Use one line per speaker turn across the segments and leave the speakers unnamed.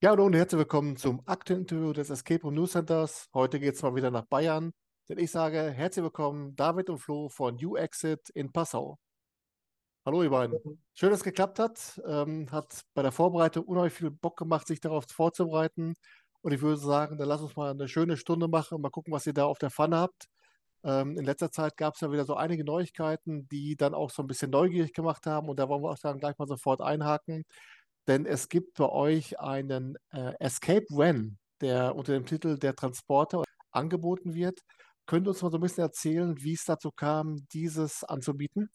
Ja, hallo und herzlich willkommen zum aktuellen Interview des Escape Room News Centers. Heute geht es mal wieder nach Bayern, denn ich sage herzlich willkommen David und Flo von New Exit in Passau. Hallo ihr beiden. Schön, dass es geklappt hat. Ähm, hat bei der Vorbereitung unheimlich viel Bock gemacht, sich darauf vorzubereiten. Und ich würde sagen, dann lass uns mal eine schöne Stunde machen und mal gucken, was ihr da auf der Pfanne habt. Ähm, in letzter Zeit gab es ja wieder so einige Neuigkeiten, die dann auch so ein bisschen neugierig gemacht haben. Und da wollen wir auch dann gleich mal sofort einhaken. Denn es gibt bei euch einen äh, Escape Van, der unter dem Titel Der Transporter angeboten wird. Könnt ihr uns mal so ein bisschen erzählen, wie es dazu kam, dieses anzubieten?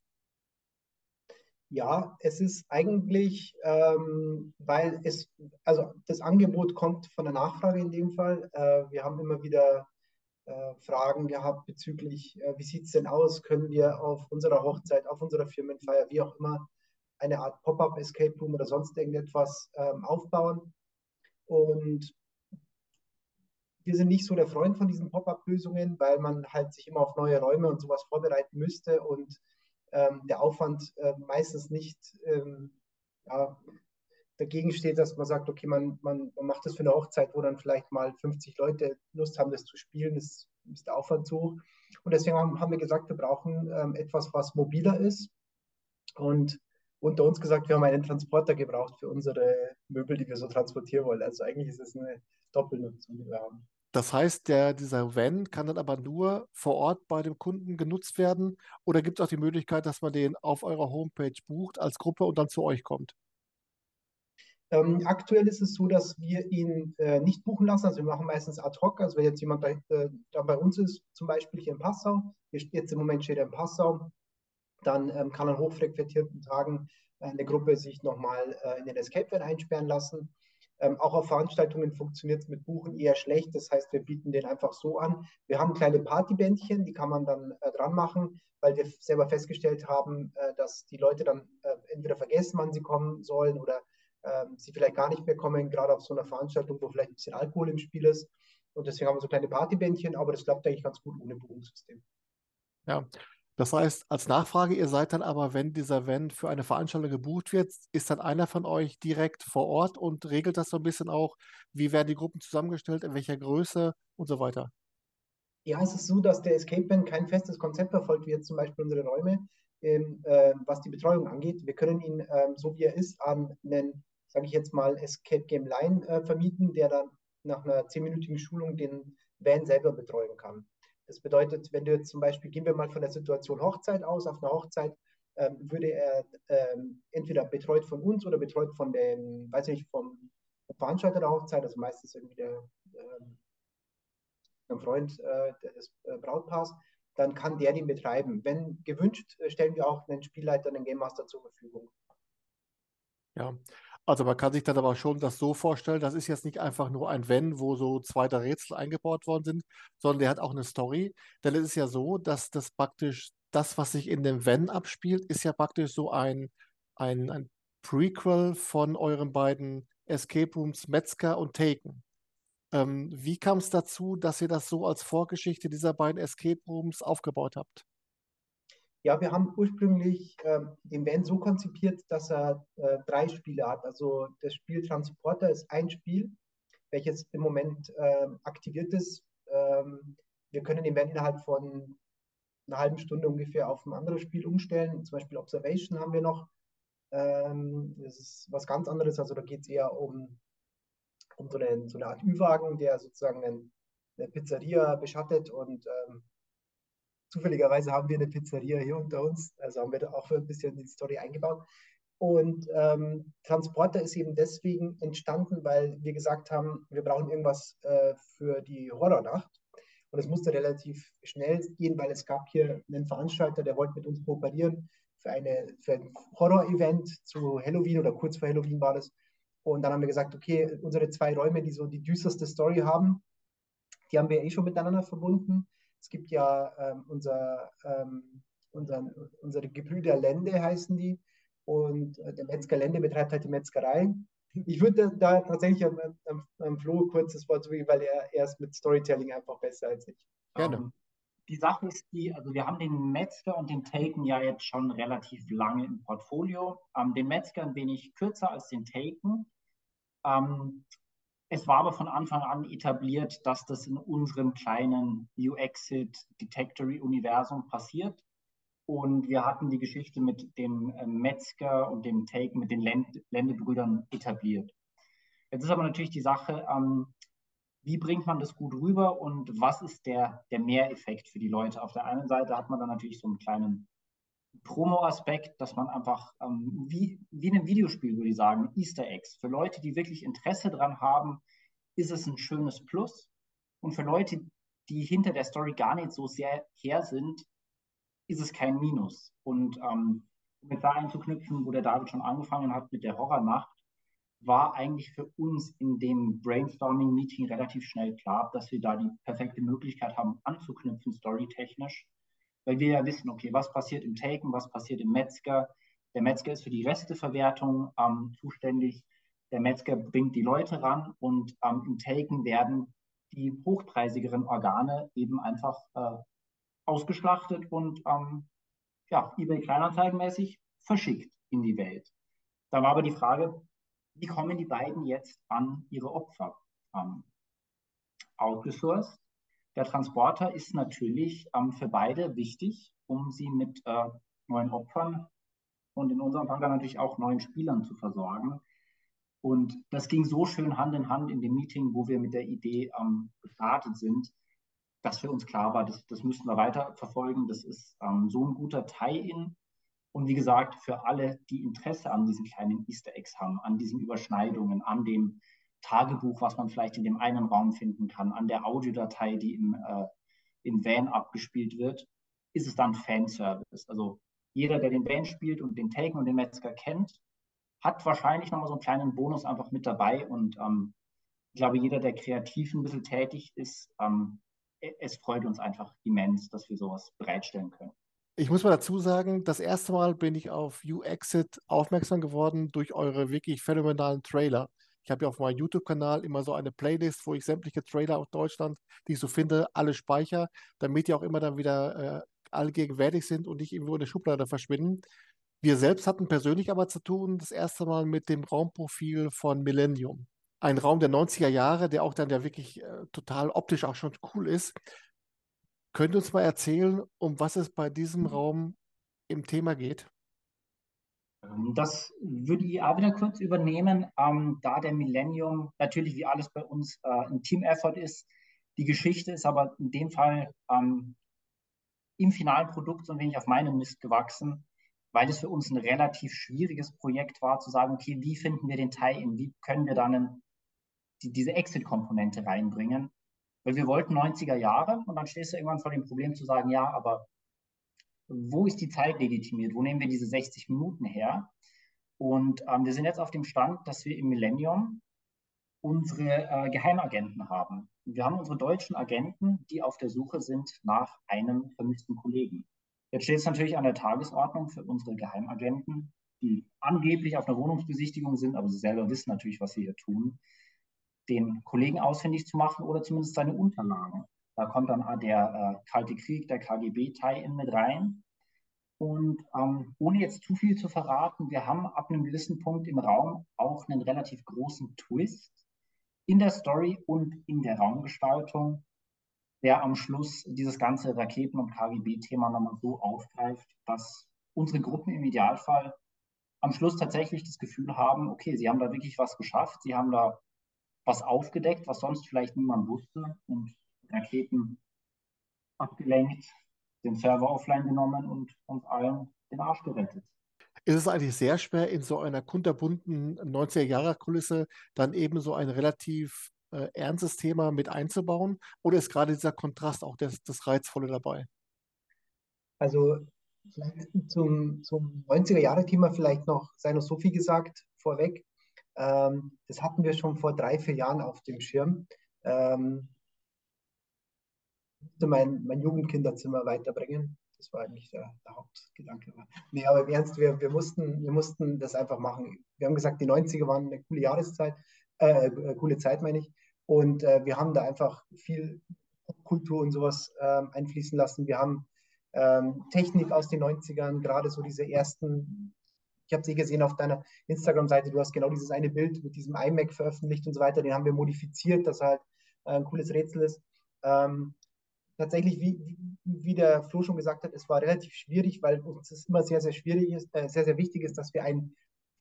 Ja, es ist eigentlich, ähm, weil es, also das Angebot kommt von der Nachfrage in dem Fall. Äh, wir haben immer wieder äh, Fragen gehabt bezüglich, äh, wie sieht es denn aus? Können wir auf unserer Hochzeit, auf unserer Firmenfeier, wie auch immer, eine Art Pop-up Escape Room oder sonst irgendetwas ähm, aufbauen? Und wir sind nicht so der Freund von diesen Pop-up-Lösungen, weil man halt sich immer auf neue Räume und sowas vorbereiten müsste und ähm, der Aufwand äh, meistens nicht ähm, ja, dagegen steht, dass man sagt, okay, man, man, man macht das für eine Hochzeit, wo dann vielleicht mal 50 Leute Lust haben, das zu spielen. Das ist der Aufwand zu hoch. Und deswegen haben, haben wir gesagt, wir brauchen ähm, etwas, was mobiler ist. Und unter uns gesagt, wir haben einen Transporter gebraucht für unsere Möbel, die wir so transportieren wollen. Also eigentlich ist es eine Doppelnutzung, die wir haben.
Das heißt, der, dieser Van kann dann aber nur vor Ort bei dem Kunden genutzt werden oder gibt es auch die Möglichkeit, dass man den auf eurer Homepage bucht als Gruppe und dann zu euch kommt?
Ähm, aktuell ist es so, dass wir ihn äh, nicht buchen lassen. Also wir machen meistens ad hoc. Also wenn jetzt jemand da, äh, da bei uns ist, zum Beispiel hier in Passau, jetzt im Moment steht er in Passau, dann ähm, kann an hochfrequentierten Tagen äh, eine Gruppe sich nochmal äh, in den Escape Van einsperren lassen. Ähm, auch auf Veranstaltungen funktioniert es mit Buchen eher schlecht. Das heißt, wir bieten den einfach so an. Wir haben kleine Partybändchen, die kann man dann äh, dran machen, weil wir selber festgestellt haben, äh, dass die Leute dann äh, entweder vergessen, wann sie kommen sollen oder ähm, sie vielleicht gar nicht mehr kommen, gerade auf so einer Veranstaltung, wo vielleicht ein bisschen Alkohol im Spiel ist. Und deswegen haben wir so kleine Partybändchen, aber das klappt eigentlich ganz gut ohne Buchungssystem.
Ja, das heißt, als Nachfrage, ihr seid dann aber, wenn dieser Van für eine Veranstaltung gebucht wird, ist dann einer von euch direkt vor Ort und regelt das so ein bisschen auch, wie werden die Gruppen zusammengestellt, in welcher Größe und so weiter?
Ja, es ist so, dass der Escape Van kein festes Konzept verfolgt, wie jetzt zum Beispiel unsere Räume, ähm, äh, was die Betreuung angeht. Wir können ihn, ähm, so wie er ist, an einen, sage ich jetzt mal, Escape Game Line äh, vermieten, der dann nach einer zehnminütigen Schulung den Van selber betreuen kann. Das bedeutet, wenn du jetzt zum Beispiel, gehen wir mal von der Situation Hochzeit aus, auf einer Hochzeit ähm, würde er ähm, entweder betreut von uns oder betreut von dem, weiß ich nicht, vom Veranstalter der Hochzeit, also meistens irgendwie der, ähm, Freund äh, des äh, Brautpaars, dann kann der den betreiben. Wenn gewünscht, äh, stellen wir auch einen Spielleiter, einen Game Master zur Verfügung.
Ja, also man kann sich dann aber schon das so vorstellen, das ist jetzt nicht einfach nur ein Wenn, wo so zwei, Rätsel eingebaut worden sind, sondern der hat auch eine Story. Denn es ist ja so, dass das praktisch, das, was sich in dem Wenn abspielt, ist ja praktisch so ein, ein, ein Prequel von euren beiden Escape Rooms Metzger und Taken. Ähm, wie kam es dazu, dass ihr das so als Vorgeschichte dieser beiden Escape Rooms aufgebaut habt?
Ja, wir haben ursprünglich äh, den Van so konzipiert, dass er äh, drei Spiele hat. Also das Spiel Transporter ist ein Spiel, welches im Moment äh, aktiviert ist. Ähm, wir können den Van innerhalb von einer halben Stunde ungefähr auf ein anderes Spiel umstellen. Zum Beispiel Observation haben wir noch. Ähm, das ist was ganz anderes. Also da geht es eher um, um so, eine, so eine Art Ü-Wagen, der sozusagen einen, eine Pizzeria beschattet und ähm, zufälligerweise haben wir eine Pizzeria hier unter uns, also haben wir da auch ein bisschen die Story eingebaut. Und ähm, Transporter ist eben deswegen entstanden, weil wir gesagt haben, wir brauchen irgendwas äh, für die Horrornacht. Und es musste relativ schnell gehen, weil es gab hier einen Veranstalter, der wollte mit uns kooperieren für, eine, für ein Horror-Event zu Halloween oder kurz vor Halloween war das. Und dann haben wir gesagt, okay, unsere zwei Räume, die so die düsterste Story haben, die haben wir eh schon miteinander verbunden. Es gibt ja ähm, unser, ähm, unser, unsere Gebrüder Lende heißen die und äh, der Metzger Lende betreibt halt die Metzgerei. Ich würde da tatsächlich am, am, am Flo kurz das Wort zugeben, weil er, er ist mit Storytelling einfach besser als ich.
Gerne. Um, ähm, die Sache ist die, also wir haben den Metzger und den Taken ja jetzt schon relativ lange im Portfolio. Ähm, den Metzger ein wenig kürzer als den Taken. Ähm, es war aber von Anfang an etabliert, dass das in unserem kleinen U-Exit Detectory-Universum passiert. Und wir hatten die Geschichte mit dem äh, Metzger und dem Take mit den Ländebrüdern etabliert. Jetzt ist aber natürlich die Sache, ähm, wie bringt man das gut rüber und was ist der, der Mehreffekt für die Leute? Auf der einen Seite hat man dann natürlich so einen kleinen Promo-Aspekt, dass man einfach, ähm, wie, wie in einem Videospiel würde ich sagen, Easter Eggs. Für Leute, die wirklich Interesse daran haben, ist es ein schönes Plus. Und für Leute, die hinter der Story gar nicht so sehr her sind, ist es kein Minus. Und ähm, um mit da einzuknüpfen, wo der David schon angefangen hat mit der Horrornacht, war eigentlich für uns in dem Brainstorming-Meeting relativ schnell klar, dass wir da die perfekte Möglichkeit haben, anzuknüpfen, storytechnisch, weil wir ja wissen, okay, was passiert im Taken, was passiert im Metzger. Der Metzger ist für die Resteverwertung ähm, zuständig. Der Metzger bringt die Leute ran und ähm, im Taken werden die hochpreisigeren Organe eben einfach äh, ausgeschlachtet und ähm, ja, eBay Kleinanzeigenmäßig verschickt in die Welt. Da war aber die Frage, wie kommen die beiden jetzt an ihre Opfer? Ähm, outgesourced. Der Transporter ist natürlich ähm, für beide wichtig, um sie mit äh, neuen Opfern und in unserem Fall dann natürlich auch neuen Spielern zu versorgen. Und das ging so schön Hand in Hand in dem Meeting, wo wir mit der Idee ähm, gestartet sind, dass für uns klar war, das, das müssen wir weiter verfolgen. Das ist ähm, so ein guter Tie-In. Und wie gesagt, für alle, die Interesse an diesen kleinen Easter Eggs haben, an diesen Überschneidungen, an dem Tagebuch, was man vielleicht in dem einen Raum finden kann, an der Audiodatei, die im, äh, im Van abgespielt wird, ist es dann Fanservice. Also jeder, der den Van spielt und den Taken und den Metzger kennt, hat wahrscheinlich nochmal so einen kleinen Bonus einfach mit dabei. Und ähm, ich glaube, jeder, der kreativ ein bisschen tätig ist, ähm, es freut uns einfach immens, dass wir sowas bereitstellen können.
Ich muss mal dazu sagen, das erste Mal bin ich auf U-Exit aufmerksam geworden durch eure wirklich phänomenalen Trailer. Ich habe ja auf meinem YouTube-Kanal immer so eine Playlist, wo ich sämtliche Trailer aus Deutschland, die ich so finde, alle speichere, damit die auch immer dann wieder äh, allgegenwärtig sind und nicht irgendwo in der Schublade verschwinden. Wir selbst hatten persönlich aber zu tun, das erste Mal mit dem Raumprofil von Millennium ein Raum der 90er Jahre, der auch dann ja wirklich äh, total optisch auch schon cool ist. Könnt ihr uns mal erzählen, um was es bei diesem mhm. Raum im Thema geht?
Ähm, das würde ich auch wieder kurz übernehmen, ähm, da der Millennium natürlich wie alles bei uns äh, ein Team-Effort ist. Die Geschichte ist aber in dem Fall ähm, im finalen Produkt so ein wenig auf meinem Mist gewachsen, weil es für uns ein relativ schwieriges Projekt war, zu sagen, okay, wie finden wir den Tie-In, wie können wir dann die, diese Exit-Komponente reinbringen. Weil wir wollten 90er Jahre und dann stehst du irgendwann vor dem Problem zu sagen, ja, aber wo ist die Zeit legitimiert? Wo nehmen wir diese 60 Minuten her? Und ähm, wir sind jetzt auf dem Stand, dass wir im Millennium unsere äh, Geheimagenten haben. Wir haben unsere deutschen Agenten, die auf der Suche sind nach einem vermissten Kollegen. Jetzt steht es natürlich an der Tagesordnung für unsere Geheimagenten, die angeblich auf einer Wohnungsbesichtigung sind, aber sie selber wissen natürlich, was sie hier tun, den Kollegen ausfindig zu machen oder zumindest seine Unterlagen. Da kommt dann der äh, Kalte Krieg, der KGB-Tie-In mit rein. Und ähm, ohne jetzt zu viel zu verraten, wir haben ab einem gewissen Punkt im Raum auch einen relativ großen Twist in der Story und in der Raumgestaltung, der am Schluss dieses ganze Raketen- und KGB-Thema nochmal so aufgreift, dass unsere Gruppen im Idealfall am Schluss tatsächlich das Gefühl haben, okay, sie haben da wirklich was geschafft, sie haben da was aufgedeckt, was sonst vielleicht niemand wusste und Raketen abgelenkt, den Server offline genommen und uns allen den Arsch gerettet.
Ist es eigentlich sehr schwer, in so einer kunterbunten 90er-Jahre-Kulisse dann eben so ein relativ äh, ernstes Thema mit einzubauen? Oder ist gerade dieser Kontrast auch das, das Reizvolle dabei?
Also vielleicht zum, zum 90er-Jahre-Thema vielleicht noch, sei noch so viel gesagt vorweg. Ähm, das hatten wir schon vor drei, vier Jahren auf dem Schirm. Ähm, mein, mein Jugendkinderzimmer weiterbringen. Das war eigentlich der, der Hauptgedanke. Nee, aber im Ernst, wir, wir, mussten, wir mussten das einfach machen. Wir haben gesagt, die 90er waren eine coole Jahreszeit, äh, äh, coole Zeit, meine ich. Und äh, wir haben da einfach viel Kultur und sowas äh, einfließen lassen. Wir haben ähm, Technik aus den 90ern, gerade so diese ersten ich habe sie gesehen auf deiner Instagram-Seite, du hast genau dieses eine Bild mit diesem iMac veröffentlicht und so weiter, den haben wir modifiziert, dass halt äh, ein cooles Rätsel ist. Ähm, tatsächlich, wie, wie der Flo schon gesagt hat, es war relativ schwierig, weil uns es immer sehr, sehr schwierig ist, äh, sehr, sehr wichtig ist, dass wir ein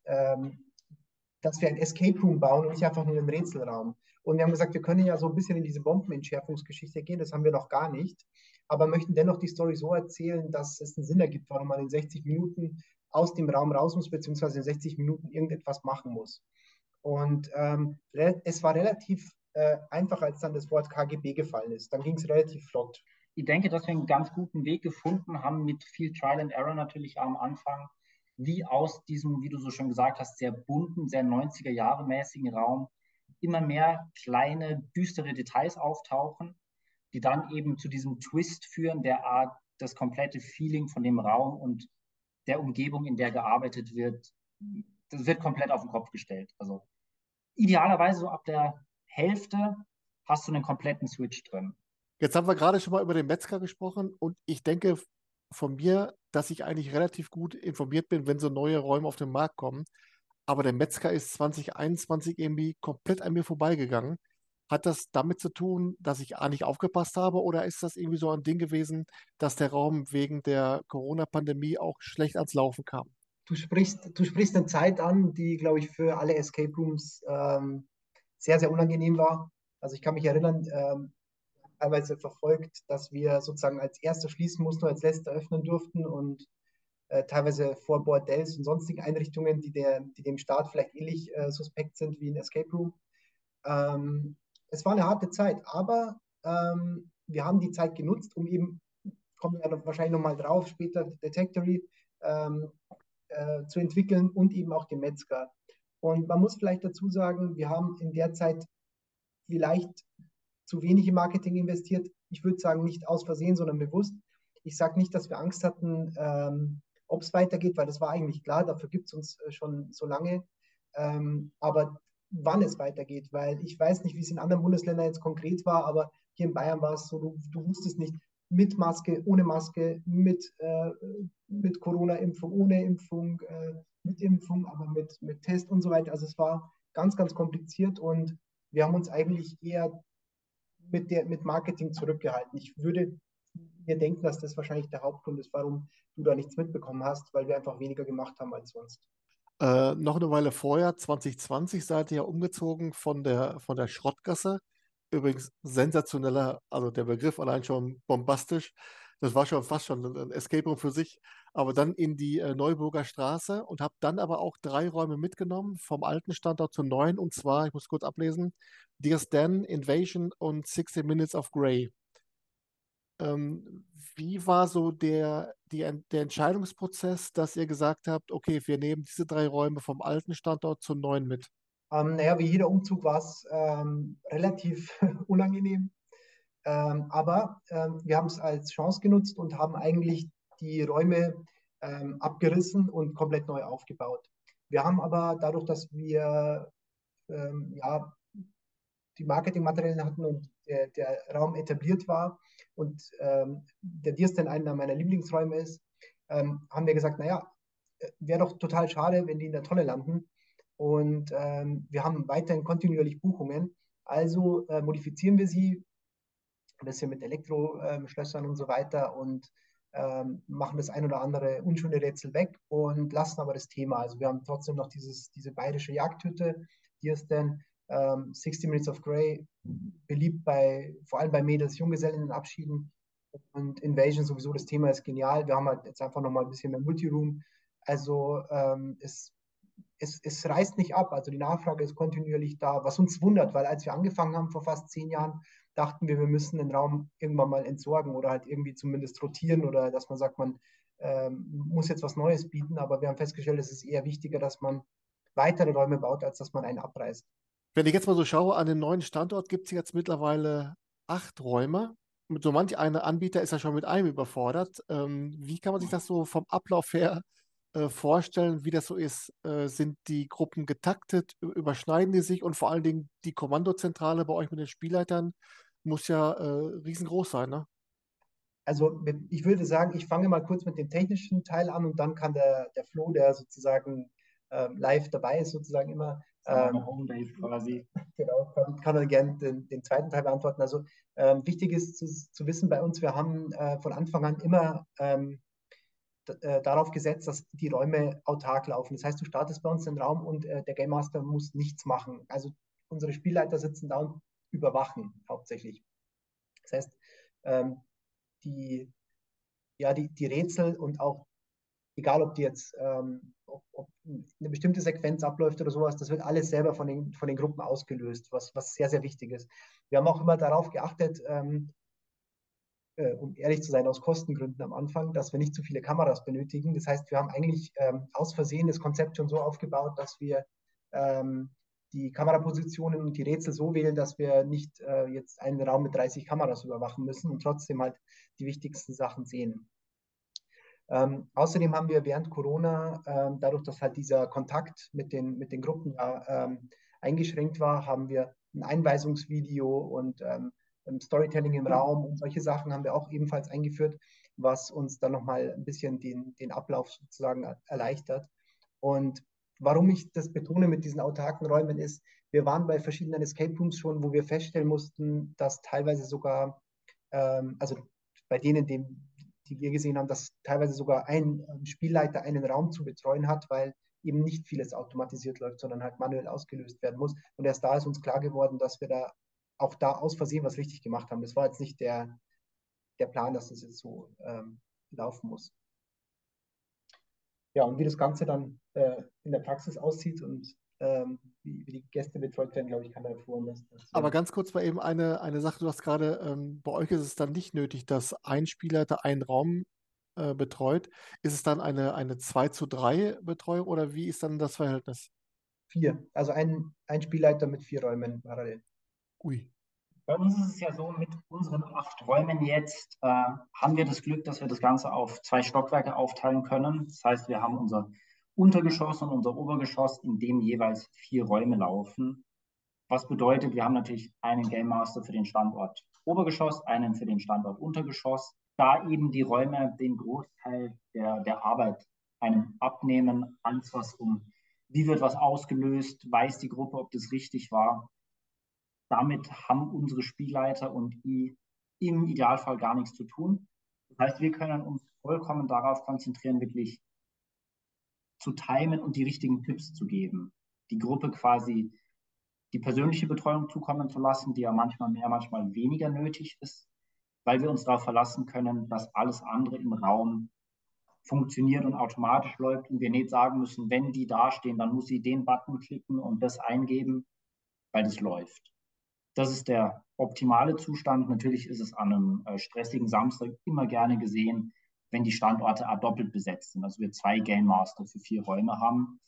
ähm, dass wir ein Escape Room bauen und nicht einfach nur einen Rätselraum. Und wir haben gesagt, wir können ja so ein bisschen in diese Bombenentschärfungsgeschichte gehen, das haben wir noch gar nicht, aber möchten dennoch die Story so erzählen, dass es einen Sinn ergibt, warum man in 60 Minuten aus dem Raum raus muss, beziehungsweise in 60 Minuten irgendetwas machen muss. Und ähm, es war relativ äh, einfach, als dann das Wort KGB gefallen ist. Dann ging es relativ flott.
Ich denke, dass wir einen ganz guten Weg gefunden haben, mit viel Trial and Error natürlich am Anfang, wie aus diesem, wie du so schon gesagt hast, sehr bunten, sehr 90er Jahre mäßigen Raum immer mehr kleine, düstere Details auftauchen, die dann eben zu diesem Twist führen, der Art, das komplette Feeling von dem Raum und der Umgebung, in der gearbeitet wird, das wird komplett auf den Kopf gestellt. Also idealerweise so ab der Hälfte hast du einen kompletten Switch drin.
Jetzt haben wir gerade schon mal über den Metzger gesprochen und ich denke von mir, dass ich eigentlich relativ gut informiert bin, wenn so neue Räume auf den Markt kommen. Aber der Metzger ist 2021 irgendwie komplett an mir vorbeigegangen. Hat das damit zu tun, dass ich A nicht aufgepasst habe oder ist das irgendwie so ein Ding gewesen, dass der Raum wegen der Corona-Pandemie auch schlecht ans Laufen kam?
Du sprichst, du sprichst eine Zeit an, die, glaube ich, für alle Escape Rooms ähm, sehr, sehr unangenehm war. Also ich kann mich erinnern, ähm, teilweise verfolgt, dass wir sozusagen als Erster schließen mussten, als Letzter öffnen durften und äh, teilweise vor Bordells und sonstigen Einrichtungen, die, der, die dem Staat vielleicht ähnlich äh, suspekt sind wie ein Escape Room. Ähm, es war eine harte Zeit, aber ähm, wir haben die Zeit genutzt, um eben, kommen wir wahrscheinlich nochmal drauf, später Detectory ähm, äh, zu entwickeln und eben auch den Metzger. Und man muss vielleicht dazu sagen, wir haben in der Zeit vielleicht zu wenig im Marketing investiert. Ich würde sagen, nicht aus Versehen, sondern bewusst. Ich sage nicht, dass wir Angst hatten, ähm, ob es weitergeht, weil das war eigentlich klar, dafür gibt es uns äh, schon so lange. Ähm, aber wann es weitergeht, weil ich weiß nicht, wie es in anderen Bundesländern jetzt konkret war, aber hier in Bayern war es so, du, du wusstest nicht, mit Maske, ohne Maske, mit, äh, mit Corona-Impfung, ohne Impfung, äh, mit Impfung, aber mit, mit Test und so weiter. Also es war ganz, ganz kompliziert und wir haben uns eigentlich eher mit, der, mit Marketing zurückgehalten. Ich würde mir denken, dass das wahrscheinlich der Hauptgrund ist, warum du da nichts mitbekommen hast, weil wir einfach weniger gemacht haben als sonst.
Äh, noch eine Weile vorher, 2020, seid ihr ja umgezogen von der, von der Schrottgasse. Übrigens sensationeller, also der Begriff allein schon bombastisch. Das war schon fast schon ein Escape Room für sich. Aber dann in die äh, Neuburger Straße und habe dann aber auch drei Räume mitgenommen, vom alten Standort zum neuen. Und zwar, ich muss kurz ablesen, Dear's Den, Invasion und 60 Minutes of Grey. Ähm, wie war so der, die, der Entscheidungsprozess, dass ihr gesagt habt, okay, wir nehmen diese drei Räume vom alten Standort zum neuen mit?
Ähm, naja, wie jeder Umzug war es ähm, relativ unangenehm. Ähm, aber ähm, wir haben es als Chance genutzt und haben eigentlich die Räume ähm, abgerissen und komplett neu aufgebaut. Wir haben aber dadurch, dass wir ähm, ja, die Marketingmaterialien hatten und der, der Raum etabliert war und ähm, der Dirsten einer meiner Lieblingsräume ist, ähm, haben wir gesagt, naja, äh, wäre doch total schade, wenn die in der Tonne landen. Und ähm, wir haben weiterhin kontinuierlich Buchungen. Also äh, modifizieren wir sie ein bisschen mit Elektroschlössern und so weiter und ähm, machen das ein oder andere unschöne Rätsel weg und lassen aber das Thema. Also wir haben trotzdem noch dieses, diese bayerische Jagdhütte, die ist dann ähm, 60 Minutes of Grey, beliebt bei, vor allem bei Mädels, Junggesellenabschieden und Invasion sowieso, das Thema ist genial. Wir haben halt jetzt einfach nochmal ein bisschen mehr Multiroom. Also ähm, es, es, es reißt nicht ab, also die Nachfrage ist kontinuierlich da, was uns wundert, weil als wir angefangen haben vor fast zehn Jahren, dachten wir, wir müssen den Raum irgendwann mal entsorgen oder halt irgendwie zumindest rotieren oder dass man sagt, man ähm, muss jetzt was Neues bieten. Aber wir haben festgestellt, es ist eher wichtiger, dass man weitere Räume baut, als dass man einen abreißt.
Wenn ich jetzt mal so schaue, an den neuen Standort gibt es jetzt mittlerweile acht Räume. Mit so manch einer Anbieter ist ja schon mit einem überfordert. Ähm, wie kann man sich das so vom Ablauf her äh, vorstellen, wie das so ist? Äh, sind die Gruppen getaktet? Überschneiden die sich? Und vor allen Dingen die Kommandozentrale bei euch mit den Spielleitern muss ja äh, riesengroß sein, ne?
also ich würde sagen, ich fange mal kurz mit dem technischen Teil an und dann kann der, der Flo, der sozusagen ähm, live dabei ist, sozusagen immer.
Ähm, Homebase quasi.
Genau, kann, kann er gerne den, den, zweiten Teil beantworten. Also ähm, wichtig ist zu, zu, wissen bei uns, wir haben äh, von Anfang an immer ähm, äh, darauf gesetzt, dass die Räume autark laufen. Das heißt, du startest bei uns den Raum und äh, der Game Master muss nichts machen. Also unsere Spielleiter sitzen da und überwachen hauptsächlich. Das heißt, ähm, die, ja, die, die Rätsel und auch, egal ob die jetzt, ähm, ob, ob, eine bestimmte Sequenz abläuft oder sowas, das wird alles selber von den, von den Gruppen ausgelöst, was, was sehr, sehr wichtig ist. Wir haben auch immer darauf geachtet, ähm, äh, um ehrlich zu sein, aus Kostengründen am Anfang, dass wir nicht zu viele Kameras benötigen. Das heißt, wir haben eigentlich ähm, aus Versehen das Konzept schon so aufgebaut, dass wir ähm, die Kamerapositionen und die Rätsel so wählen, dass wir nicht äh, jetzt einen Raum mit 30 Kameras überwachen müssen und trotzdem halt die wichtigsten Sachen sehen. Ähm, außerdem haben wir während Corona, ähm, dadurch, dass halt dieser Kontakt mit den, mit den Gruppen ähm, eingeschränkt war, haben wir ein Einweisungsvideo und ähm, Storytelling im Raum und solche Sachen haben wir auch ebenfalls eingeführt, was uns dann nochmal ein bisschen den, den Ablauf sozusagen erleichtert. Und warum ich das betone mit diesen autarken Räumen ist, wir waren bei verschiedenen Escape Rooms schon, wo wir feststellen mussten, dass teilweise sogar, ähm, also bei denen, die, die wir gesehen haben, dass teilweise sogar ein Spielleiter einen Raum zu betreuen hat, weil eben nicht vieles automatisiert läuft, sondern halt manuell ausgelöst werden muss. Und erst da ist uns klar geworden, dass wir da auch da aus Versehen was richtig gemacht haben. Das war jetzt nicht der, der Plan, dass das jetzt so ähm, laufen muss. Ja, und wie das Ganze dann äh, in der Praxis aussieht und ähm, wie, wie, die Gäste betreut werden, glaube ich, kann er erfuhren. Dass,
dass, Aber ganz kurz mal eben eine, eine Sache, du hast gerade, ähm, bei euch ist es dann nicht nötig, dass ein Spielleiter einen Raum äh, betreut. Ist es dann eine, eine 2 zu 3 Betreuung oder wie ist dann das Verhältnis?
Vier. Also ein, ein Spielleiter mit vier Räumen parallel.
Ui. Bei uns ist es ja so, mit unseren acht Räumen jetzt äh, haben wir das Glück, dass wir das Ganze auf zwei Stockwerke aufteilen können. Das heißt, wir haben unser Untergeschoss und unser Obergeschoss, in dem jeweils vier Räume laufen. Was bedeutet, wir haben natürlich einen Game Master für den Standort Obergeschoss, einen für den Standort Untergeschoss. Da eben die Räume den Großteil der, der Arbeit einem abnehmen, alles was um, wie wird was ausgelöst, weiß die Gruppe, ob das richtig war, damit haben unsere Spielleiter und I im Idealfall gar nichts zu tun. Das heißt, wir können uns vollkommen darauf konzentrieren, wirklich zu timen und die richtigen Tipps zu geben. Die Gruppe quasi die persönliche Betreuung zukommen zu lassen, die ja manchmal mehr, manchmal weniger nötig ist, weil wir uns darauf verlassen können, dass alles andere im Raum funktioniert und automatisch läuft und wir nicht sagen müssen, wenn die dastehen, dann muss sie den Button klicken und das eingeben, weil das läuft. Das ist der optimale Zustand. Natürlich ist es an einem äh, stressigen Samstag immer gerne gesehen, wenn die Standorte doppelt besetzt sind. Also wir zwei Game Master für vier Räume haben.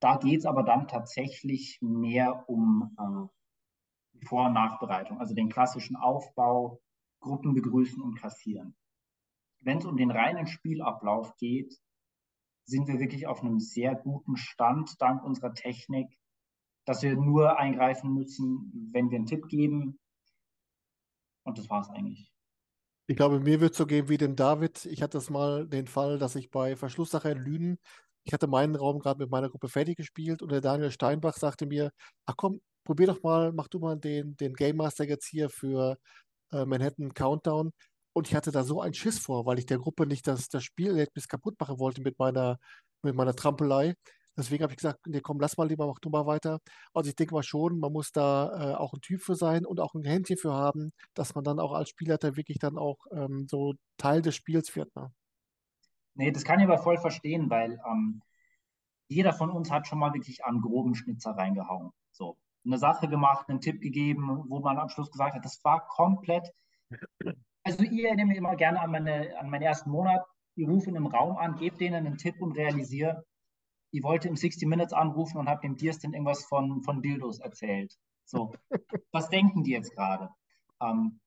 Da geht es aber dann tatsächlich mehr um äh, Vor- und Nachbereitung, also den klassischen Aufbau, Gruppen begrüßen und kassieren. Wenn es um den reinen Spielablauf geht, sind wir wirklich auf einem sehr guten Stand dank unserer Technik dass wir nur eingreifen müssen, wenn wir einen Tipp geben. Und das war es eigentlich.
Ich glaube, mir wird es so gehen wie dem David. Ich hatte das mal den Fall, dass ich bei Verschlusssache in Lünen, ich hatte meinen Raum gerade mit meiner Gruppe fertig gespielt und der Daniel Steinbach sagte mir, ach komm, probier doch mal, mach du mal den, den Game Master jetzt hier für äh, Manhattan Countdown. Und ich hatte da so einen Schiss vor, weil ich der Gruppe nicht das, das Spiel bis kaputt machen wollte mit meiner, mit meiner Trampelei. Deswegen habe ich gesagt, nee, komm, lass mal lieber, mach du mal weiter. Also ich denke mal schon, man muss da äh, auch ein Typ für sein und auch ein Händchen für haben, dass man dann auch als Spielleiter wirklich dann auch ähm, so Teil des Spiels wird. Ne?
Nee, das kann ich aber voll verstehen, weil ähm, jeder von uns hat schon mal wirklich an groben Schnitzer reingehauen. So, eine Sache gemacht, einen Tipp gegeben, wo man am Schluss gesagt hat, das war komplett. Also ihr erinnert mich immer gerne an, meine, an meinen ersten Monat. Ich rufe in einem Raum an, gebe denen einen Tipp und realisiere, ich wollte im 60 Minutes anrufen und habe dem Dirsten irgendwas von, von Dildos erzählt. So, was denken die jetzt gerade? Ähm,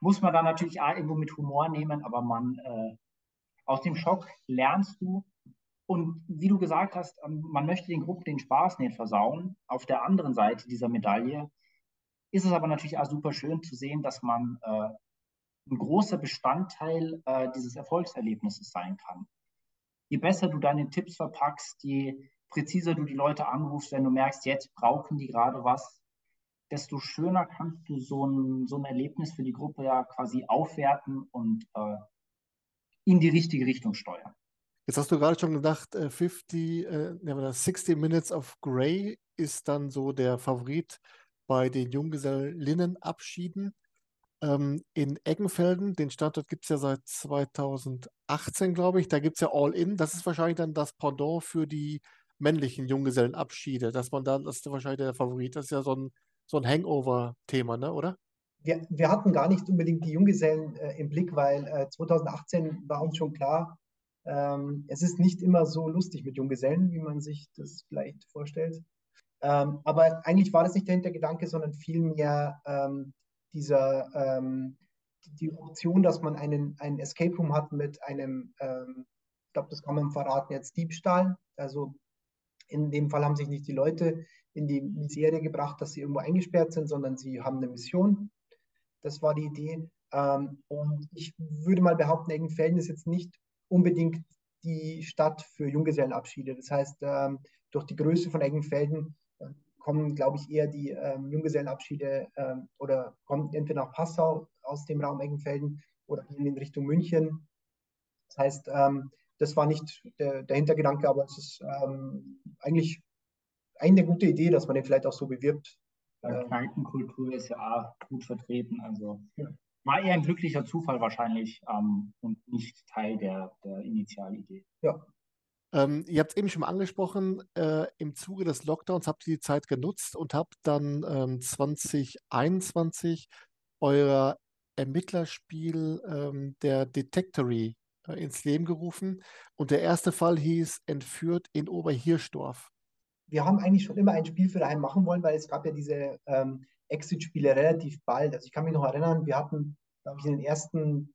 muss man da natürlich auch irgendwo mit Humor nehmen, aber man äh, aus dem Schock lernst du. Und wie du gesagt hast, ähm, man möchte den Gruppen den Spaß nicht versauen. Auf der anderen Seite dieser Medaille ist es aber natürlich auch super schön zu sehen, dass man äh, ein großer Bestandteil äh, dieses Erfolgserlebnisses sein kann. Je besser du deine Tipps verpackst, je präziser du die Leute anrufst, wenn du merkst, jetzt brauchen die gerade was, desto schöner kannst du so ein, so ein Erlebnis für die Gruppe ja quasi aufwerten und äh, in die richtige Richtung steuern.
Jetzt hast du gerade schon gedacht, 50, äh, 60 Minutes of Grey ist dann so der Favorit bei den Junggesellinnenabschieden. Ähm, in Eggenfelden, den Standort gibt es ja seit 2018, glaube ich. Da gibt es ja All-In. Das ist wahrscheinlich dann das Pendant für die männlichen Junggesellenabschiede, dass man da, das ist wahrscheinlich der Favorit. Das ist ja so ein, so ein Hangover-Thema, ne, oder?
Wir, wir hatten gar nicht unbedingt die Junggesellen äh, im Blick, weil äh, 2018 war uns schon klar, ähm, es ist nicht immer so lustig mit Junggesellen, wie man sich das vielleicht vorstellt. Ähm, aber eigentlich war das nicht der Hintergedanke, sondern vielmehr ähm, dieser, ähm, die Option, dass man einen, einen Escape Room hat mit einem, ähm, ich glaube, das kann man verraten, jetzt Diebstahl. Also in dem Fall haben sich nicht die Leute in die Misere gebracht, dass sie irgendwo eingesperrt sind, sondern sie haben eine Mission. Das war die Idee. Ähm, und ich würde mal behaupten, Eggenfelden ist jetzt nicht unbedingt die Stadt für Junggesellenabschiede. Das heißt, ähm, durch die Größe von Eggenfelden kommen, glaube ich, eher die ähm, Junggesellenabschiede ähm, oder kommen entweder nach Passau aus dem Raum Eggenfelden oder gehen in Richtung München. Das heißt, ähm, das war nicht der, der, Hintergedanke, aber es ist ähm, eigentlich eine gute Idee, dass man den vielleicht auch so bewirbt.
Ja, Kneipenkultur ist ja auch gut vertreten. Also ja. war eher ein glücklicher Zufall wahrscheinlich ähm, und nicht Teil der, der Initialidee.
Ja. Ähm, ihr habt es eben schon angesprochen, äh, im Zuge des Lockdowns habt ihr die Zeit genutzt und habt dann ähm, 2021 euer Ermittlerspiel ähm, der Detectory äh, ins Leben gerufen. Und der erste Fall hieß Entführt in Oberhirsdorf.
Wir haben eigentlich schon immer ein Spiel für einen machen wollen, weil es gab ja diese ähm, Exit-Spiele relativ bald. Also ich kann mich noch erinnern, wir hatten, glaube ich, in den ersten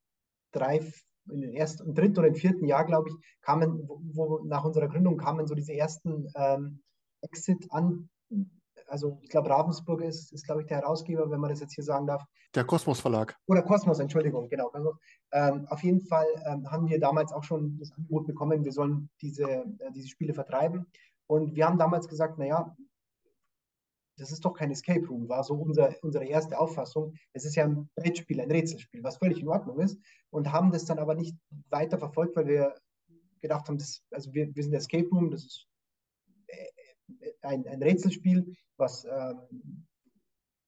drei, in den ersten, im dritten oder im vierten Jahr, glaube ich, kamen, wo, wo, nach unserer Gründung kamen so diese ersten ähm, Exit an, also ich glaube, Ravensburg ist, ist glaube ich, der Herausgeber, wenn man das jetzt hier sagen darf.
Der Kosmos Verlag.
Oder Kosmos, Entschuldigung, genau. Also, ähm, auf jeden Fall ähm, haben wir damals auch schon das Angebot bekommen, wir sollen diese, äh, diese Spiele vertreiben. Und wir haben damals gesagt, naja, das ist doch kein Escape Room, war so unser, unsere erste Auffassung. Es ist ja ein Brettspiel, ein Rätselspiel, was völlig in Ordnung ist. Und haben das dann aber nicht weiter verfolgt, weil wir gedacht haben, das, also wir, wir sind Escape Room, das ist äh, ein, ein Rätselspiel, was, ähm,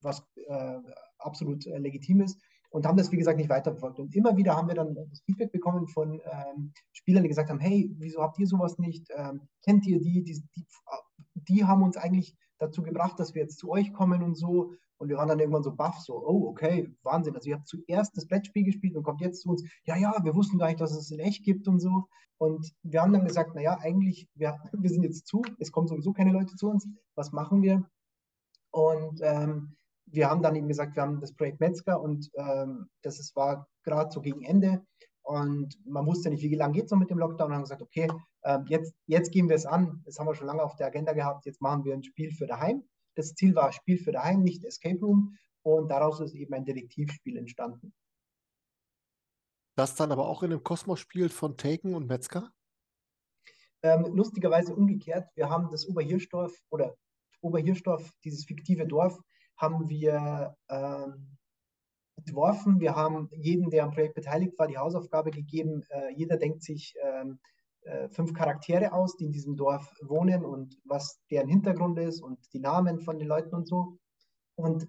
was äh, absolut äh, legitim ist und haben das, wie gesagt, nicht weiterverfolgt. Und immer wieder haben wir dann das Feedback bekommen von ähm, Spielern, die gesagt haben, hey, wieso habt ihr sowas nicht? Ähm, kennt ihr die? Die, die? die, haben uns eigentlich dazu gebracht, dass wir jetzt zu euch kommen und so. Und wir waren dann irgendwann so baff, so, oh, okay, Wahnsinn. Also ihr habt zuerst das Brettspiel gespielt und kommt jetzt zu uns, ja, ja, wir wussten gar nicht, dass es in echt gibt und so. Und wir haben dann gesagt, naja, eigentlich, wir, wir sind jetzt zu, es kommen sowieso keine Leute zu uns, was machen wir? Und ähm, wir haben dann eben gesagt, wir haben das Projekt Metzger und ähm, das ist, war gerade so gegen Ende und man wusste nicht, wie lange geht es noch mit dem Lockdown und haben gesagt, okay, äh, jetzt, jetzt gehen wir es an, das haben wir schon lange auf der Agenda gehabt, jetzt machen wir ein Spiel für daheim. Das Ziel war Spiel für daheim, nicht Escape Room und daraus ist eben ein Detektivspiel entstanden.
Das dann aber auch in dem Kosmos spielt von Taken und Metzger?
Ähm, lustigerweise umgekehrt. Wir haben das Oberhirsdorf oder Oberhirsdorf, dieses fiktive Dorf, haben wir ähm, entworfen. Wir haben jedem, der am Projekt beteiligt war, die Hausaufgabe gegeben. Äh, jeder denkt sich ähm, äh, fünf Charaktere aus, die in diesem Dorf wohnen und was deren Hintergrund ist und die Namen von den Leuten und so. Und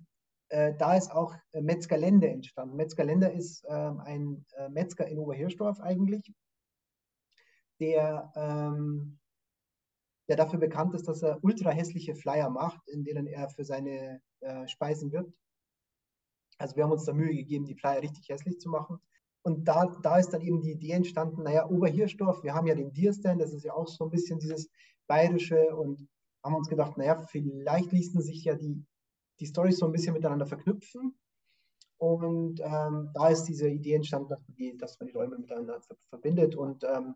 äh, da ist auch Metzgerlände entstanden. Metzgerländer ist ähm, ein Metzger in Oberhirsdorf eigentlich, der ähm, der dafür bekannt ist, dass er ultra hässliche Flyer macht, in denen er für seine Speisen wirbt. Also wir haben uns da Mühe gegeben, die Flyer richtig hässlich zu machen. Und da, da ist dann eben die Idee entstanden, naja, Oberhirsdorf, wir haben ja den Dierstand, das ist ja auch so ein bisschen dieses Bayerische und haben uns gedacht, naja, vielleicht ließen sich ja die, die Storys so ein bisschen miteinander verknüpfen. Und ähm, da ist diese Idee entstanden, dass man die, dass man die Räume miteinander verbindet. Und ähm,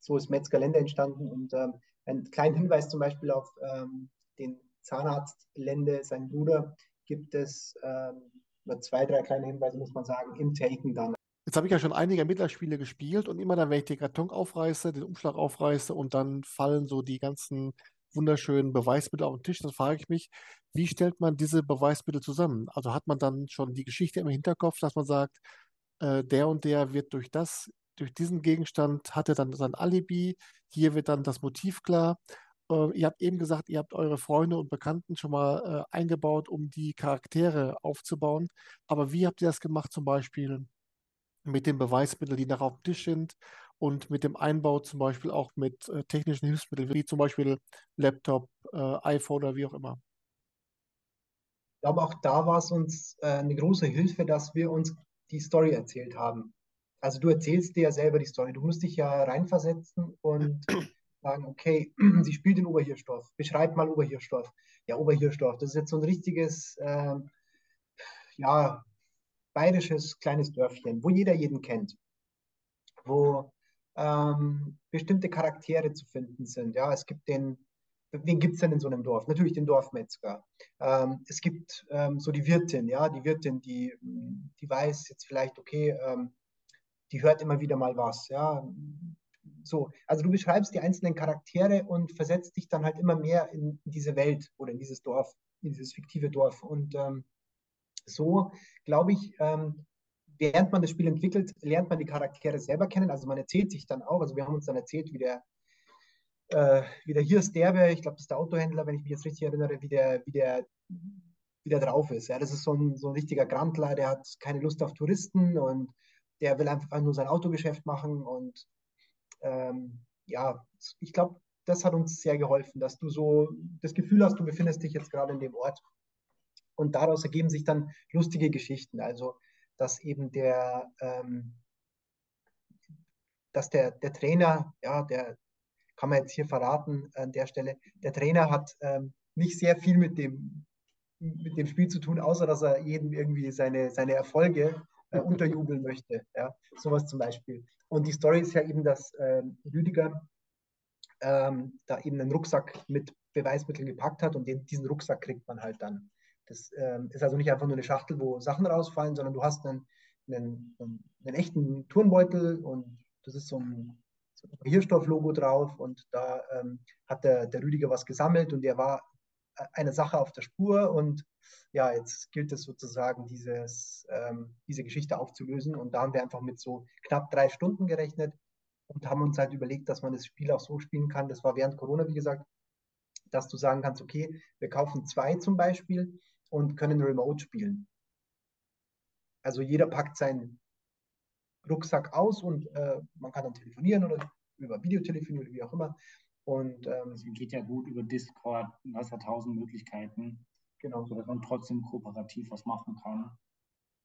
so ist Metzgerländer entstanden. Und ähm, ein kleiner Hinweis zum Beispiel auf ähm, den Zahnarzt Lende, sein Bruder, gibt es ähm, oder zwei, drei kleine Hinweise, muss man sagen, im Taken dann.
Jetzt habe ich ja schon einige Ermittlerspiele gespielt und immer dann, wenn ich den Karton aufreiße, den Umschlag aufreiße und dann fallen so die ganzen wunderschönen Beweismittel auf den Tisch, dann frage ich mich, wie stellt man diese Beweismittel zusammen? Also hat man dann schon die Geschichte im Hinterkopf, dass man sagt, äh, der und der wird durch das, durch diesen Gegenstand, hat er dann sein Alibi, hier wird dann das Motiv klar. Äh, ihr habt eben gesagt, ihr habt eure Freunde und Bekannten schon mal äh, eingebaut, um die Charaktere aufzubauen. Aber wie habt ihr das gemacht zum Beispiel mit den Beweismitteln, die nachher auf dem Tisch sind und mit dem Einbau zum Beispiel auch mit äh, technischen Hilfsmitteln, wie zum Beispiel Laptop, äh, iPhone oder wie auch immer?
Ich glaube, auch da war es uns äh, eine große Hilfe, dass wir uns die Story erzählt haben. Also du erzählst dir ja selber die Story. Du musst dich ja reinversetzen und sagen, okay, sie spielt in Oberhirschdorf. Beschreib mal Oberhirschdorf. Ja, Oberhirschdorf, das ist jetzt so ein richtiges, äh, ja, bayerisches kleines Dörfchen, wo jeder jeden kennt, wo ähm, bestimmte Charaktere zu finden sind. Ja, es gibt den, wen gibt es denn in so einem Dorf? Natürlich den Dorfmetzger. Ähm, es gibt ähm, so die Wirtin, ja, die Wirtin, die, die weiß jetzt vielleicht, okay, ähm, die hört immer wieder mal was, ja. So, also du beschreibst die einzelnen Charaktere und versetzt dich dann halt immer mehr in diese Welt oder in dieses Dorf, in dieses fiktive Dorf. Und ähm, so, glaube ich, ähm, während man das Spiel entwickelt, lernt man die Charaktere selber kennen. Also man erzählt sich dann auch, also wir haben uns dann erzählt, wie der, äh, wie der hier ist Derbe, ich glaube, das ist der Autohändler, wenn ich mich jetzt richtig erinnere, wie der, wie der, wie der drauf ist. Ja, das ist so ein, so ein richtiger Grandler, der hat keine Lust auf Touristen und der will einfach nur sein Autogeschäft machen und ähm, ja, ich glaube, das hat uns sehr geholfen, dass du so das Gefühl hast, du befindest dich jetzt gerade in dem Ort und daraus ergeben sich dann lustige Geschichten. Also, dass eben der, ähm, dass der, der Trainer, ja, der kann man jetzt hier verraten an der Stelle, der Trainer hat ähm, nicht sehr viel mit dem, mit dem Spiel zu tun, außer dass er jedem irgendwie seine, seine Erfolge äh, unterjubeln möchte. Ja, sowas zum Beispiel. Und die Story ist ja eben, dass ähm, Rüdiger ähm, da eben einen Rucksack mit Beweismitteln gepackt hat und den, diesen Rucksack kriegt man halt dann. Das ähm, ist also nicht einfach nur eine Schachtel, wo Sachen rausfallen, sondern du hast einen, einen, einen echten Turnbeutel und das ist so ein, Hirstoff-Logo drauf und da ähm, hat der, der Rüdiger was gesammelt und der war äh, eine Sache auf der Spur und ja, jetzt gilt es sozusagen, dieses, ähm, diese Geschichte aufzulösen und da haben wir einfach mit so knapp drei Stunden gerechnet und haben uns halt überlegt, dass man das Spiel auch so spielen kann. Das war während Corona, wie gesagt, dass du sagen kannst, okay, wir kaufen zwei zum Beispiel und können remote spielen. Also jeder packt seinen Rucksack aus und äh, man kann dann telefonieren oder über Videotelefonie oder wie auch immer. Und ähm,
das geht ja gut über Discord, du hast ja tausend Möglichkeiten, genau. sodass man trotzdem kooperativ was machen kann.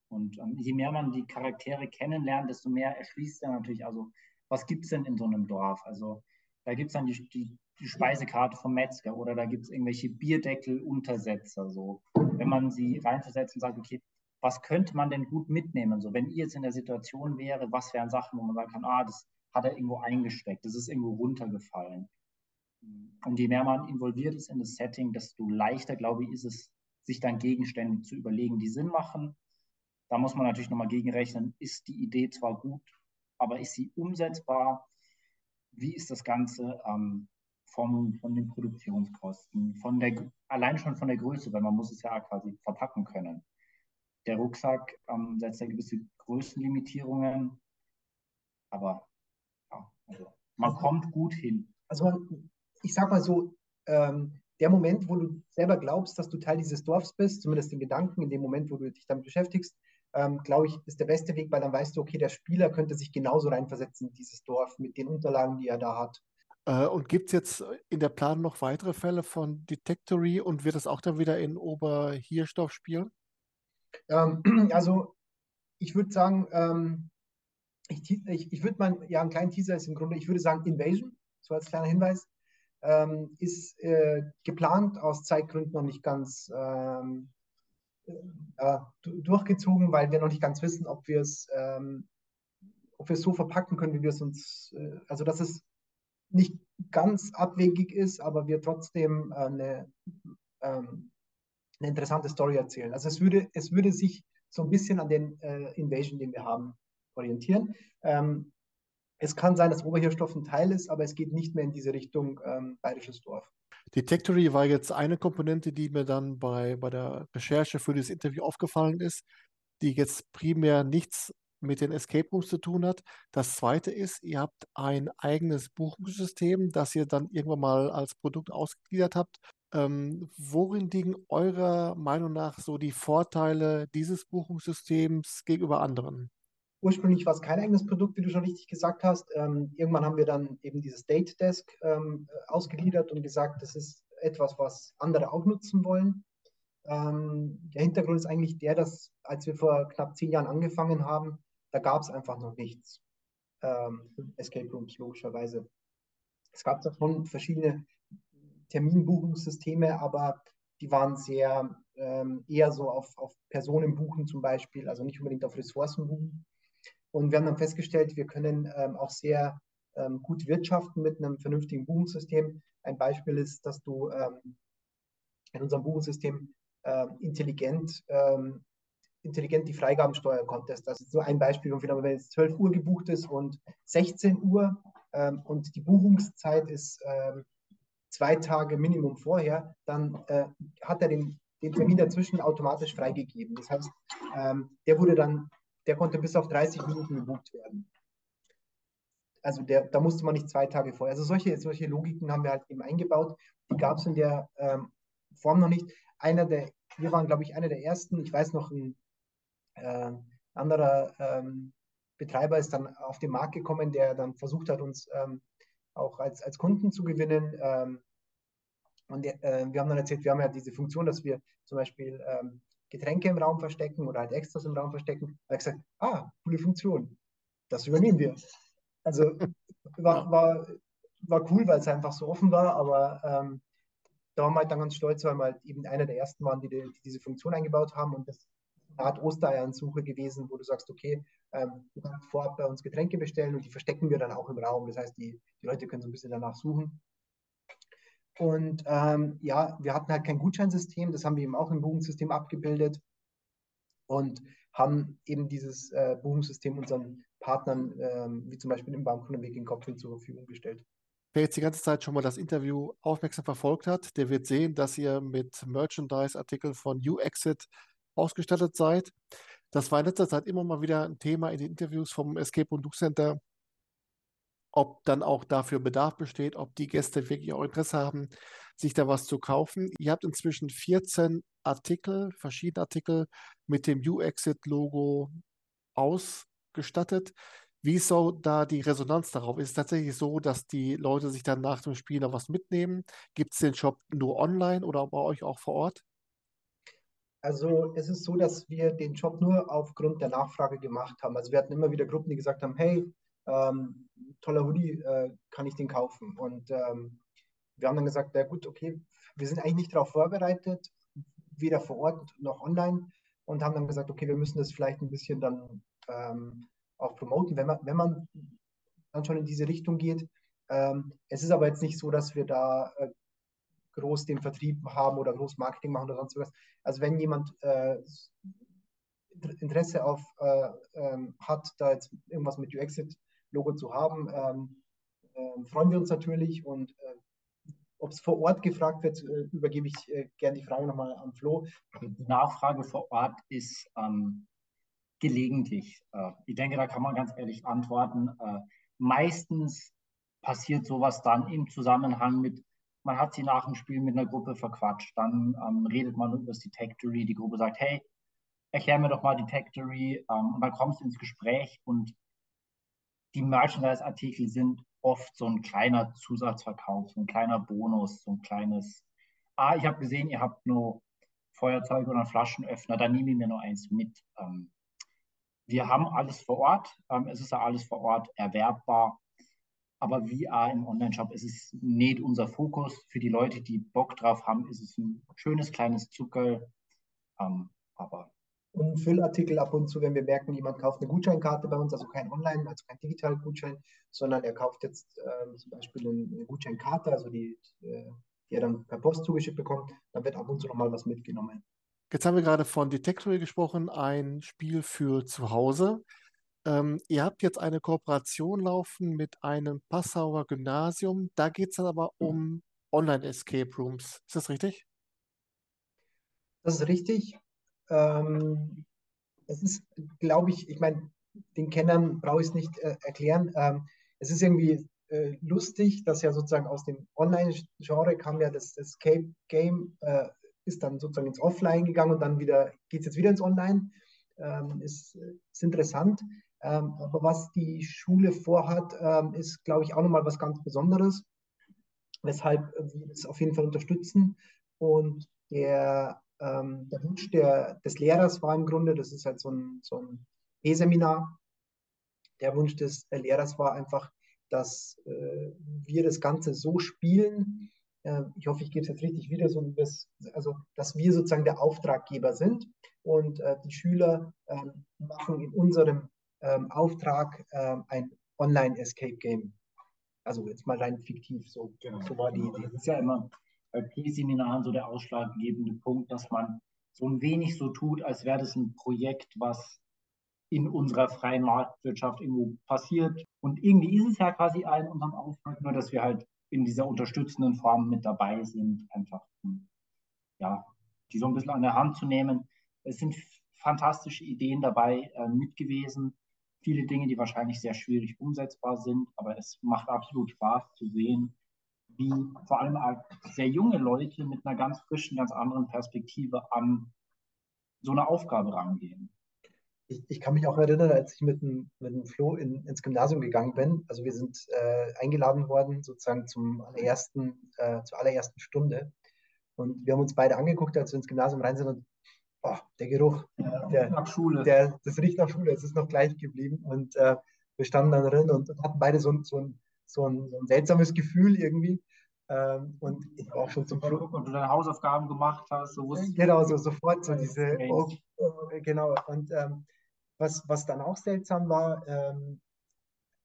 Und ähm, je mehr man die Charaktere kennenlernt, desto mehr erschließt er natürlich, also was gibt es denn in so einem Dorf? Also da gibt es dann die, die, die, Speisekarte vom Metzger oder da gibt es irgendwelche Bierdeckel-Untersetzer. So. Wenn man sie reinversetzt und sagt, okay, was könnte man denn gut mitnehmen? So, wenn ihr jetzt in der Situation wäre, was wären Sachen, wo man sagen kann, ah, das hat er irgendwo eingesteckt, das ist irgendwo runtergefallen. Und je mehr man involviert ist in das Setting, desto leichter, glaube ich, ist es, sich dann Gegenstände zu überlegen, die Sinn machen. Da muss man natürlich nochmal gegenrechnen, ist die Idee zwar gut, aber ist sie umsetzbar? Wie ist das Ganze ähm, vom, von den Produktionskosten, von der, allein schon von der Größe, weil man muss es ja quasi verpacken können. Der Rucksack ähm, setzt ja gewisse Größenlimitierungen, aber ja, also man kommt gut hin.
Also man, ich sag mal so, ähm, der Moment, wo du selber glaubst, dass du Teil dieses Dorfs bist, zumindest den Gedanken, in dem Moment, wo du dich damit beschäftigst, ähm, glaube ich, ist der beste Weg, weil dann weißt du, okay, der Spieler könnte sich genauso reinversetzen in dieses Dorf mit den Unterlagen, die er da hat.
Äh, und gibt es jetzt in der Planung noch weitere Fälle von Detectory und wird es auch dann wieder in Oberhirstoff spielen?
Ähm, also, ich würde sagen, ähm, ich, ich, ich würde mal, ja, einen kleinen Teaser ist im Grunde, ich würde sagen Invasion, so als kleiner Hinweis, ähm, ist äh, geplant, aus Zeitgründen noch nicht ganz ähm, äh, durchgezogen, weil wir noch nicht ganz wissen, ob wir es ähm, so verpacken können, wie wir es uns, äh, also dass es nicht ganz abwegig ist, aber wir trotzdem äh, eine, ähm, eine interessante Story erzählen. Also es würde, es würde sich so ein bisschen an den äh, Invasion, den wir haben, orientieren. Ähm, es kann sein, dass Oberhirschdorf ein Teil ist, aber es geht nicht mehr in diese Richtung ähm, Bayerisches Dorf.
Detectory war jetzt eine Komponente, die mir dann bei, bei der Recherche für dieses Interview aufgefallen ist, die jetzt primär nichts mit den Escape Rooms zu tun hat. Das zweite ist, ihr habt ein eigenes Buchungssystem, das ihr dann irgendwann mal als Produkt ausgegliedert habt. Ähm, worin liegen eurer Meinung nach so die Vorteile dieses Buchungssystems gegenüber anderen?
Ursprünglich war es kein eigenes Produkt, wie du schon richtig gesagt hast. Ähm, irgendwann haben wir dann eben dieses Date Desk ähm, ausgegliedert und gesagt, das ist etwas, was andere auch nutzen wollen. Ähm, der Hintergrund ist eigentlich der, dass als wir vor knapp zehn Jahren angefangen haben, da gab es einfach noch nichts. Ähm, Escape Rooms, logischerweise. Es gab da schon verschiedene Terminbuchungssysteme, aber die waren sehr ähm, eher so auf, auf Personen zum Beispiel, also nicht unbedingt auf Ressourcen buchen. Und wir haben dann festgestellt, wir können ähm, auch sehr ähm, gut wirtschaften mit einem vernünftigen Buchungssystem. Ein Beispiel ist, dass du ähm, in unserem Buchungssystem ähm, intelligent, ähm, intelligent die Freigaben steuern konntest. Das ist so ein Beispiel. Und wenn jetzt 12 Uhr gebucht ist und 16 Uhr ähm, und die Buchungszeit ist zwei Tage Minimum vorher, dann äh, hat er den, den Termin dazwischen automatisch freigegeben. Das heißt, der wurde dann der konnte bis auf 30 Minuten gebucht werden. Also der, da musste man nicht zwei Tage vorher. Also solche, solche Logiken haben wir halt eben eingebaut. Die gab es in der ähm, Form noch nicht. Einer der, wir waren, glaube ich, einer der ersten. Ich weiß noch, ein äh, anderer ähm, Betreiber ist dann auf den Markt gekommen, der dann versucht hat, uns ähm, auch als, als Kunden zu gewinnen. Ähm, und äh, wir haben dann erzählt, wir haben ja diese Funktion, dass wir zum Beispiel ähm, Getränke im Raum verstecken oder halt Extras im Raum verstecken. Da habe ich gesagt, ah, coole Funktion. Das übernehmen wir. Also war, war, war cool, weil es einfach so offen war, aber ähm, da waren wir halt dann ganz stolz, weil wir halt eben einer der ersten waren, die, die, diese Funktion eingebaut haben und das ist eine Art Ostereiersuche gewesen, wo du sagst, okay, ähm, du kannst vorab bei uns Getränke bestellen und die verstecken wir dann auch im Raum. Das heißt, die, die Leute können so ein bisschen danach suchen. Und ähm, ja, wir hatten halt kein Gutscheinsystem, das haben wir eben auch im Buchungssystem abgebildet und haben eben dieses äh, Buchungssystem unseren Partnern, ähm, wie zum Beispiel im Baumkundenweg in Kopfin zur Verfügung gestellt.
Wer jetzt die ganze Zeit schon mal das Interview aufmerksam verfolgt hat, der wird sehen, dass ihr mit Merchandise-Artikeln von UExit ausgestattet seid. Das war in letzter Zeit immer mal wieder ein Thema in den Interviews vom Escape und Duke Center, ob dann auch dafür Bedarf besteht, ob die Gäste wirklich auch Interesse haben, sich da was zu kaufen. Ihr habt inzwischen 14 Artikel, verschiedene Artikel mit dem U-Exit-Logo ausgestattet. Wie ist so da die Resonanz darauf? Ist es tatsächlich so, dass die Leute sich dann nach dem Spiel noch was mitnehmen? Gibt es den Shop nur online oder bei euch auch vor Ort?
Also es ist so, dass wir den Shop nur aufgrund der Nachfrage gemacht haben. Also wir hatten immer wieder Gruppen, die gesagt haben, hey, ähm, toller Hoodie, äh, kann ich den kaufen? Und ähm, wir haben dann gesagt, ja gut, okay, wir sind eigentlich nicht darauf vorbereitet, weder vor Ort noch online und haben dann gesagt, okay, wir müssen das vielleicht ein bisschen dann ähm, auch promoten, wenn man, wenn man dann schon in diese Richtung geht. Ähm, es ist aber jetzt nicht so, dass wir da äh, groß den Vertrieb haben oder groß Marketing machen oder sonst was. Also wenn jemand äh, Interesse auf äh, ähm, hat, da jetzt irgendwas mit UXit Logo zu haben, ähm, äh, freuen wir uns natürlich. Und äh, ob es vor Ort gefragt wird, äh, übergebe ich äh, gerne die Frage nochmal an Flo.
Die Nachfrage vor Ort ist ähm, gelegentlich. Äh, ich denke, da kann man ganz ehrlich antworten. Äh, meistens passiert sowas dann im Zusammenhang mit, man hat sie nach dem Spiel mit einer Gruppe verquatscht, dann ähm, redet man über das Detectory, die Gruppe sagt, hey, erklär mir doch mal Detectory ähm, und dann kommst du ins Gespräch und die Merchandise-Artikel sind oft so ein kleiner Zusatzverkauf, so ein kleiner Bonus, so ein kleines, ah, ich habe gesehen, ihr habt nur Feuerzeuge oder Flaschenöffner, dann nehme ich mir nur eins mit. Ähm, wir haben alles vor Ort, ähm, es ist ja alles vor Ort erwerbbar, aber VR im Online-Shop ist es nicht unser Fokus. Für die Leute, die Bock drauf haben, ist es ein schönes kleines Zucker, ähm, aber
und Füllartikel ab und zu, wenn wir merken, jemand kauft eine Gutscheinkarte bei uns, also kein Online, also kein digitalen Gutschein, sondern er kauft jetzt äh, zum Beispiel eine Gutscheinkarte, also die, äh, die er dann per Post zugeschickt bekommt, dann wird ab und zu nochmal was mitgenommen.
Jetzt haben wir gerade von Detectory gesprochen, ein Spiel für zu Hause. Ähm, ihr habt jetzt eine Kooperation laufen mit einem Passauer Gymnasium. Da geht es dann aber um Online-Escape Rooms. Ist das richtig?
Das ist richtig. Ähm, es ist, glaube ich, ich meine, den Kennern brauche ich es nicht äh, erklären. Ähm, es ist irgendwie äh, lustig, dass ja sozusagen aus dem Online-Genre kam ja das Escape Game, äh, ist dann sozusagen ins Offline gegangen und dann wieder geht es jetzt wieder ins Online. Ähm, ist, ist interessant. Ähm, aber was die Schule vorhat, ähm, ist, glaube ich, auch nochmal was ganz Besonderes, weshalb wir es auf jeden Fall unterstützen. Und der, ähm, der Wunsch der, des Lehrers war im Grunde, das ist halt so ein, so ein E-Seminar, der Wunsch des Lehrers war einfach, dass äh, wir das Ganze so spielen, äh, ich hoffe, ich gebe es jetzt richtig wieder, so das, also dass wir sozusagen der Auftraggeber sind und äh, die Schüler ähm, machen in unserem ähm, Auftrag ähm, ein Online-Escape-Game. Also jetzt mal rein fiktiv, so,
genau. so war die Idee. Das ist ja immer bei P-Seminaren so der ausschlaggebende Punkt, dass man so ein wenig so tut, als wäre das ein Projekt, was in unserer freien Marktwirtschaft irgendwo passiert. Und irgendwie ist es ja quasi ein unserem Auftrag, nur dass wir halt in dieser unterstützenden Form mit dabei sind, einfach ja, die so ein bisschen an der Hand zu nehmen. Es sind fantastische Ideen dabei äh, mit gewesen viele Dinge, die wahrscheinlich sehr schwierig umsetzbar sind, aber es macht absolut Spaß zu sehen, wie vor allem sehr junge Leute mit einer ganz frischen, ganz anderen Perspektive an so eine Aufgabe rangehen.
Ich, ich kann mich auch erinnern, als ich mit dem, mit dem Flo in, ins Gymnasium gegangen bin. Also wir sind äh, eingeladen worden, sozusagen zum allerersten, äh, zur allerersten Stunde. Und wir haben uns beide angeguckt, als wir ins Gymnasium rein sind und oh, der Geruch,
ja,
der,
nach Schule.
Der, das riecht nach Schule, es ist noch gleich geblieben. Und äh, wir standen dann drin und, und hatten beide so, so, ein, so, ein, so ein seltsames Gefühl irgendwie. Ähm, und ich war auch schon zum
Flug. Und du deine Hausaufgaben gemacht hast,
so Genau, so sofort so diese, oh, oh, genau. Und ähm, was, was dann auch seltsam war, ähm,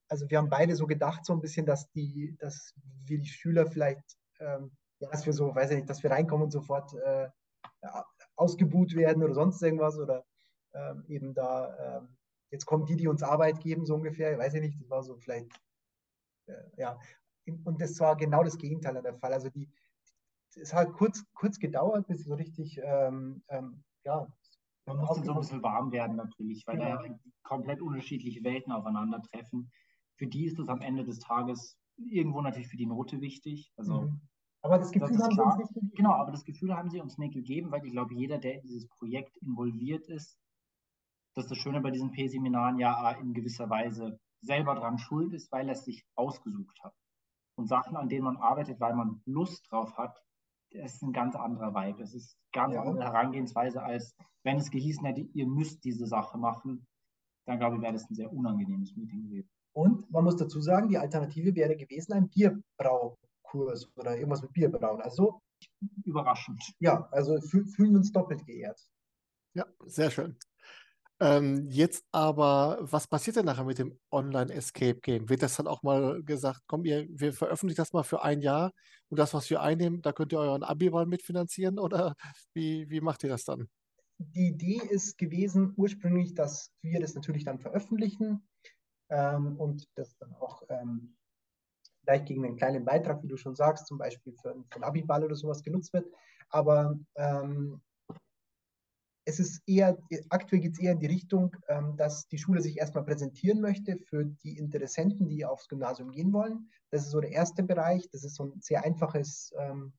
also wir haben beide so gedacht, so ein bisschen, dass die, dass wir die Schüler vielleicht, ähm, ja, dass wir so, weiß ich nicht, dass wir reinkommen und sofort äh, ausgebuht werden oder sonst irgendwas oder ähm, eben da, ähm, jetzt kommen die, die uns Arbeit geben, so ungefähr, ich weiß ich nicht, das war so vielleicht, äh, ja, und das war genau das Gegenteil der Fall. Also die, es hat kurz, kurz gedauert, bis so richtig, ähm, ähm, ja.
Man musste so ein bisschen warm werden natürlich, weil genau. da komplett unterschiedliche Welten aufeinandertreffen. Für die ist es am Ende des Tages irgendwo natürlich für die Note wichtig. Also mhm.
Aber das Gefühl das haben klar. sie uns
nicht gegeben. Genau, aber das Gefühl haben sie uns nicht gegeben, weil ich glaube, jeder, der in dieses Projekt involviert ist, das ist das Schöne bei diesen P-Seminaren ja in gewisser Weise selber dran schuld ist, weil er es sich ausgesucht hat. Und Sachen, an denen man arbeitet, weil man Lust drauf hat, das ist ein ganz anderer Vibe. Es ist eine ganz ja. andere Herangehensweise, als wenn es gehießen hätte, ihr müsst diese Sache machen. Dann glaube ich, wäre das ein sehr unangenehmes Meeting gewesen.
Und man muss dazu sagen, die Alternative wäre gewesen, ein Bierbrau Kurs oder irgendwas mit Bier brauen. Also
überraschend.
Ja, also fühlen wir uns doppelt geehrt.
Ja, sehr schön. Ähm, jetzt aber, was passiert denn nachher mit dem Online-Escape-Game? Wird das dann auch mal gesagt, komm, ihr, wir veröffentlichen das mal für ein Jahr und das, was wir einnehmen, da könnt ihr euren Abi-Wahl mitfinanzieren oder wie, wie macht ihr das dann?
Die Idee ist gewesen ursprünglich, dass wir das natürlich dann veröffentlichen ähm, und das dann auch ähm, vielleicht gegen einen kleinen Beitrag, wie du schon sagst, zum Beispiel für, für einen Abiball oder sowas genutzt wird. Aber ähm, es ist eher, aktuell geht es eher in die Richtung, ähm, dass die Schule sich erstmal präsentieren möchte für die Interessenten, die aufs Gymnasium gehen wollen. Das ist so der erste Bereich. Das ist so ein sehr einfaches ähm,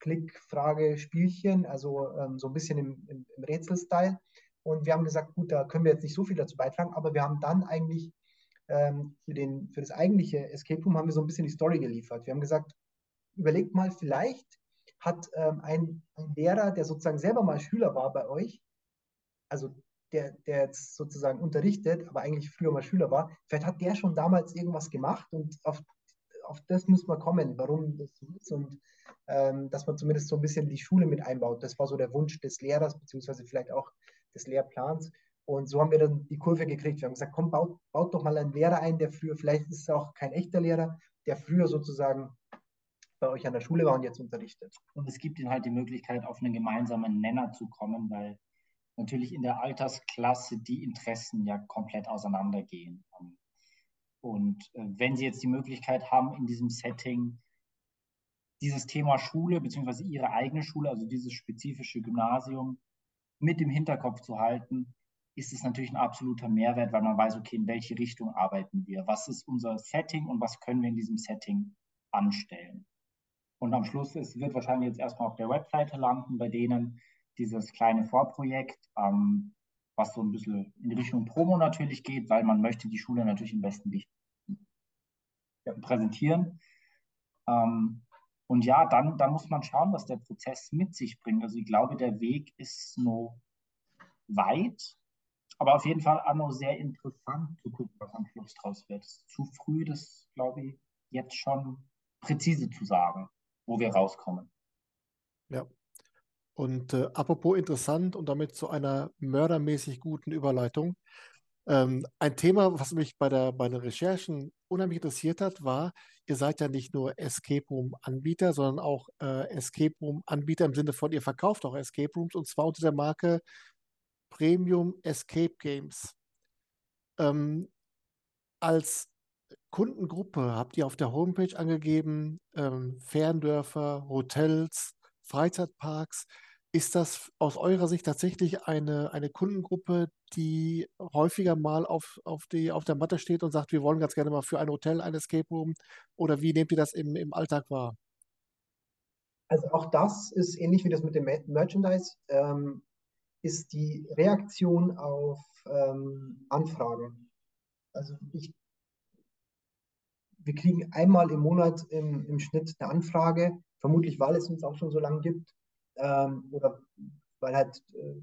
Klick-Frage-Spielchen, also ähm, so ein bisschen im, im, im Rätselstyle. Und wir haben gesagt, gut, da können wir jetzt nicht so viel dazu beitragen, aber wir haben dann eigentlich ähm, für, den, für das eigentliche Escape Room haben wir so ein bisschen die Story geliefert. Wir haben gesagt, überlegt mal, vielleicht hat ähm, ein, ein, Lehrer, der sozusagen selber mal Schüler war bei euch, also der, der jetzt sozusagen unterrichtet, aber eigentlich früher mal Schüler war, vielleicht hat der schon damals irgendwas gemacht und auf, auf das müssen wir kommen, warum das so ist und ähm, dass man zumindest so ein bisschen die Schule mit einbaut. Das war so der Wunsch des Lehrers, beziehungsweise vielleicht auch des Lehrplans. Und so haben wir dann die Kurve gekriegt. Wir haben gesagt, komm, baut, baut doch mal einen Lehrer ein, der früher, vielleicht ist es auch kein echter Lehrer, der früher sozusagen bei euch an der Schule war und jetzt unterrichtet.
Und es gibt ihnen halt die Möglichkeit, auf einen gemeinsamen Nenner zu kommen, weil natürlich in der Altersklasse die Interessen ja komplett auseinandergehen. Und äh, wenn Sie jetzt die Möglichkeit haben, in diesem Setting dieses Thema Schule beziehungsweise Ihre eigene Schule, also dieses spezifische Gymnasium, mit im Hinterkopf zu halten, ist es natürlich ein absoluter Mehrwert, weil man weiß, okay, in welche Richtung arbeiten wir, was ist unser Setting und was können wir in diesem Setting anstellen. Und am Schluss, es wird wahrscheinlich jetzt erstmal auf der Webseite landen, bei denen dieses kleine Vorprojekt, ähm, was so ein bisschen in Richtung Promo natürlich geht, weil man möchte die Schule natürlich im besten Licht präsentieren. Ähm, und ja, dann, dann muss man schauen, was der Prozess mit sich bringt. Also ich glaube, der Weg ist noch weit, aber auf jeden Fall auch noch sehr interessant zu gucken, was am Schluss draus wird. Es ist zu früh, das glaube ich jetzt schon präzise zu sagen, wo wir rauskommen.
Ja. Und äh, apropos interessant und damit zu einer mördermäßig guten Überleitung. Ähm, ein Thema, was mich bei, der, bei den Recherchen unheimlich interessiert hat, war, ihr seid ja nicht nur Escape Room-Anbieter, sondern auch äh, Escape Room-Anbieter im Sinne von, ihr verkauft auch Escape Rooms und zwar unter der Marke Premium Escape Games. Ähm, als Kundengruppe habt ihr auf der Homepage angegeben, ähm, Ferndörfer, Hotels, Freizeitparks. Ist das aus eurer Sicht tatsächlich eine, eine Kundengruppe, die häufiger mal auf, auf, die, auf der Matte steht und sagt, wir wollen ganz gerne mal für ein Hotel ein Escape Room? Oder wie nehmt ihr das im, im Alltag wahr?
Also auch das ist ähnlich wie das mit dem Merchandise, ähm, ist die Reaktion auf ähm, Anfragen. Also ich, wir kriegen einmal im Monat im, im Schnitt eine Anfrage, vermutlich weil es uns auch schon so lange gibt ähm, oder weil halt äh,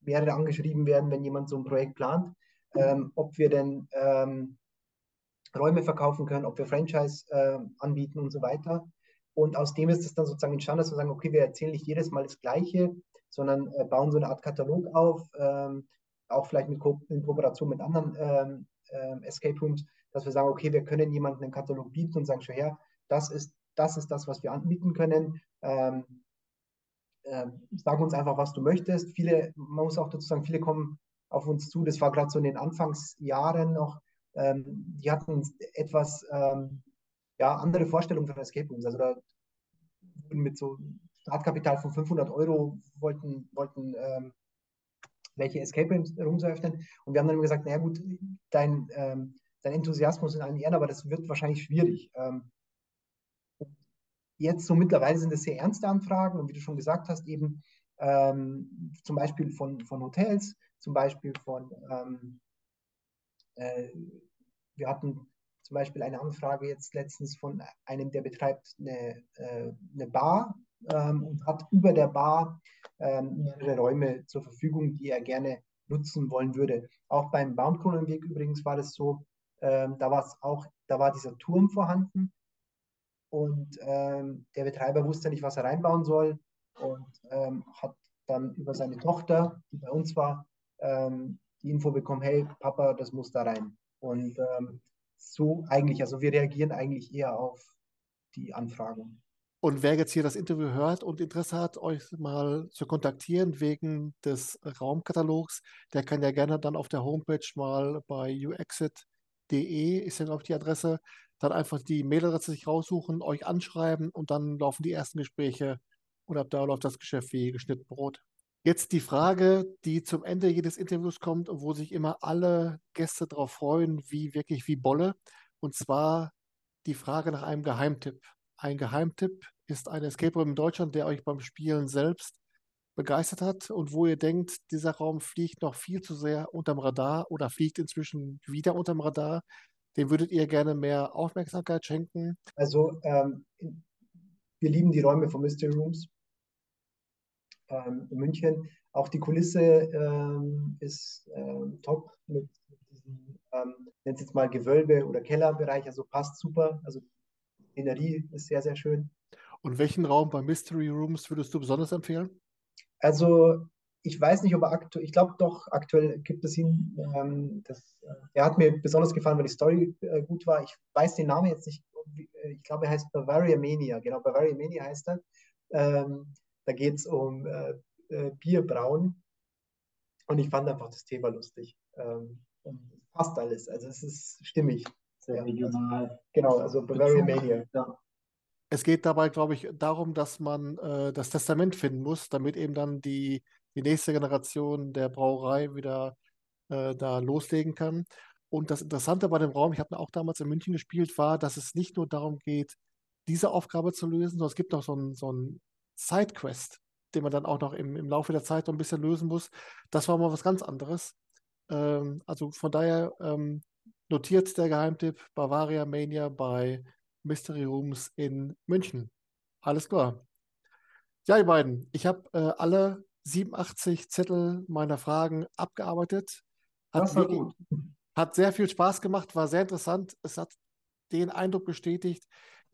mehrere angeschrieben werden, wenn jemand so ein Projekt plant, ähm, ob wir denn ähm, Räume verkaufen können, ob wir Franchise äh, anbieten und so weiter. Und aus dem ist es dann sozusagen entstanden, dass wir sagen, okay, wir erzählen nicht jedes Mal das Gleiche, sondern äh, bauen so eine Art Katalog auf, ähm, auch vielleicht mit Ko in Kooperation mit anderen ähm, äh, Escape Rooms, dass wir sagen, okay, wir können jemandem einen Katalog bieten und sagen, schau her, das ist das, ist das was wir anbieten können. Ähm, äh, sag uns einfach, was du möchtest. Viele, man muss auch dazu sagen, viele kommen auf uns zu. Das war gerade so in den Anfangsjahren noch. Ähm, die hatten etwas ähm, ja, andere Vorstellungen von Escape Rooms. Also da mit so Startkapital von 500 Euro wollten, wollten ähm, welche Escape Rooms eröffnen. Und wir haben dann gesagt, naja gut, dein, ähm, dein Enthusiasmus in allen Ehren, aber das wird wahrscheinlich schwierig. Ähm, Jetzt so mittlerweile sind es sehr ernste Anfragen und wie du schon gesagt hast, eben ähm, zum Beispiel von, von Hotels, zum Beispiel von, ähm, äh, wir hatten zum Beispiel eine Anfrage jetzt letztens von einem, der betreibt eine, äh, eine Bar ähm, und hat über der Bar ähm, mehrere Räume zur Verfügung, die er gerne nutzen wollen würde. Auch beim Baumkronenweg übrigens war das so, ähm, da war es auch, da war dieser Turm vorhanden und ähm, der Betreiber wusste nicht, was er reinbauen soll und ähm, hat dann über seine Tochter, die bei uns war, ähm, die Info bekommen, hey Papa, das muss da rein. Und ähm, so eigentlich, also wir reagieren eigentlich eher auf die Anfragen.
Und wer jetzt hier das Interview hört und Interesse hat, euch mal zu kontaktieren wegen des Raumkatalogs, der kann ja gerne dann auf der Homepage mal bei uexit.de, ist ja glaube ich die Adresse, dann einfach die Mailadresse sich raussuchen, euch anschreiben und dann laufen die ersten Gespräche und ab da läuft das Geschäft wie geschnitten Brot. Jetzt die Frage, die zum Ende jedes Interviews kommt und wo sich immer alle Gäste darauf freuen, wie wirklich wie Bolle. Und zwar die Frage nach einem Geheimtipp. Ein Geheimtipp ist ein Escape Room in Deutschland, der euch beim Spielen selbst begeistert hat und wo ihr denkt, dieser Raum fliegt noch viel zu sehr unterm Radar oder fliegt inzwischen wieder unterm Radar. Dem würdet ihr gerne mehr Aufmerksamkeit schenken?
Also ähm, wir lieben die Räume von Mystery Rooms ähm, in München. Auch die Kulisse ähm, ist ähm, top mit diesem, ähm, nennt jetzt mal Gewölbe- oder Kellerbereich, also passt super. Also die Szenerie ist sehr, sehr schön.
Und welchen Raum bei Mystery Rooms würdest du besonders empfehlen?
Also ich weiß nicht, ob er aktuell, ich glaube doch, aktuell gibt es ihn. Ähm, das, äh, er hat mir besonders gefallen, weil die Story äh, gut war. Ich weiß den Namen jetzt nicht ich glaube, er heißt Bavaria Mania, genau, Bavaria Mania heißt er. Ähm, da geht es um äh, äh, Bierbrauen und ich fand einfach das Thema lustig. Ähm, und es passt alles, also es ist stimmig. Sehr regional. Also, genau, also Bavaria Mania. Ja.
Es geht dabei, glaube ich, darum, dass man äh, das Testament finden muss, damit eben dann die, die nächste Generation der Brauerei wieder äh, da loslegen kann. Und das Interessante bei dem Raum, ich habe auch damals in München gespielt, war, dass es nicht nur darum geht, diese Aufgabe zu lösen, sondern es gibt noch so einen so Sidequest, den man dann auch noch im, im Laufe der Zeit noch ein bisschen lösen muss. Das war mal was ganz anderes. Ähm, also von daher ähm, notiert der Geheimtipp Bavaria Mania bei Mystery Rooms in München. Alles klar. Ja, ihr beiden, ich habe äh, alle 87 Zettel meiner Fragen abgearbeitet. Hat gut. Hat sehr viel Spaß gemacht, war sehr interessant. Es hat den Eindruck bestätigt,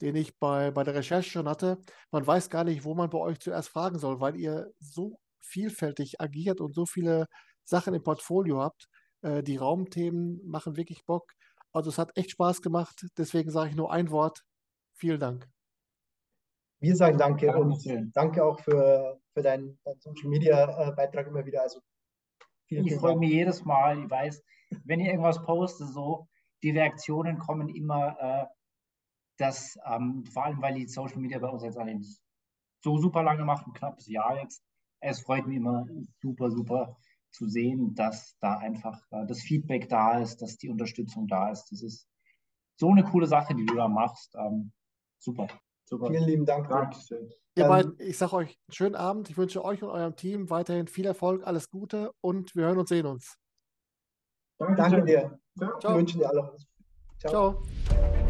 den ich bei, bei der Recherche schon hatte. Man weiß gar nicht, wo man bei euch zuerst fragen soll, weil ihr so vielfältig agiert und so viele Sachen im Portfolio habt. Äh, die Raumthemen machen wirklich Bock. Also es hat echt Spaß gemacht. Deswegen sage ich nur ein Wort. Vielen Dank.
Wir sagen danke danke und danke auch für, für deinen, deinen Social Media äh, Beitrag immer wieder. Also
vielen, ich freue mich jedes Mal. Ich weiß, wenn ich irgendwas poste, so, die Reaktionen kommen immer, äh, dass, ähm, vor allem weil die Social Media bei uns jetzt eigentlich so super lange macht, ein knappes Jahr jetzt. Es freut mich immer super, super zu sehen, dass da einfach äh, das Feedback da ist, dass die Unterstützung da ist. Das ist so eine coole Sache, die du da machst. Ähm, super. Super.
Vielen lieben Dank. Dankeschön.
Ihr beiden, ich sage euch einen schönen Abend. Ich wünsche euch und eurem Team weiterhin viel Erfolg, alles Gute und wir hören und sehen uns.
Danke dir.
Ciao. Wir
wünschen dir alles.
Ciao. Ciao.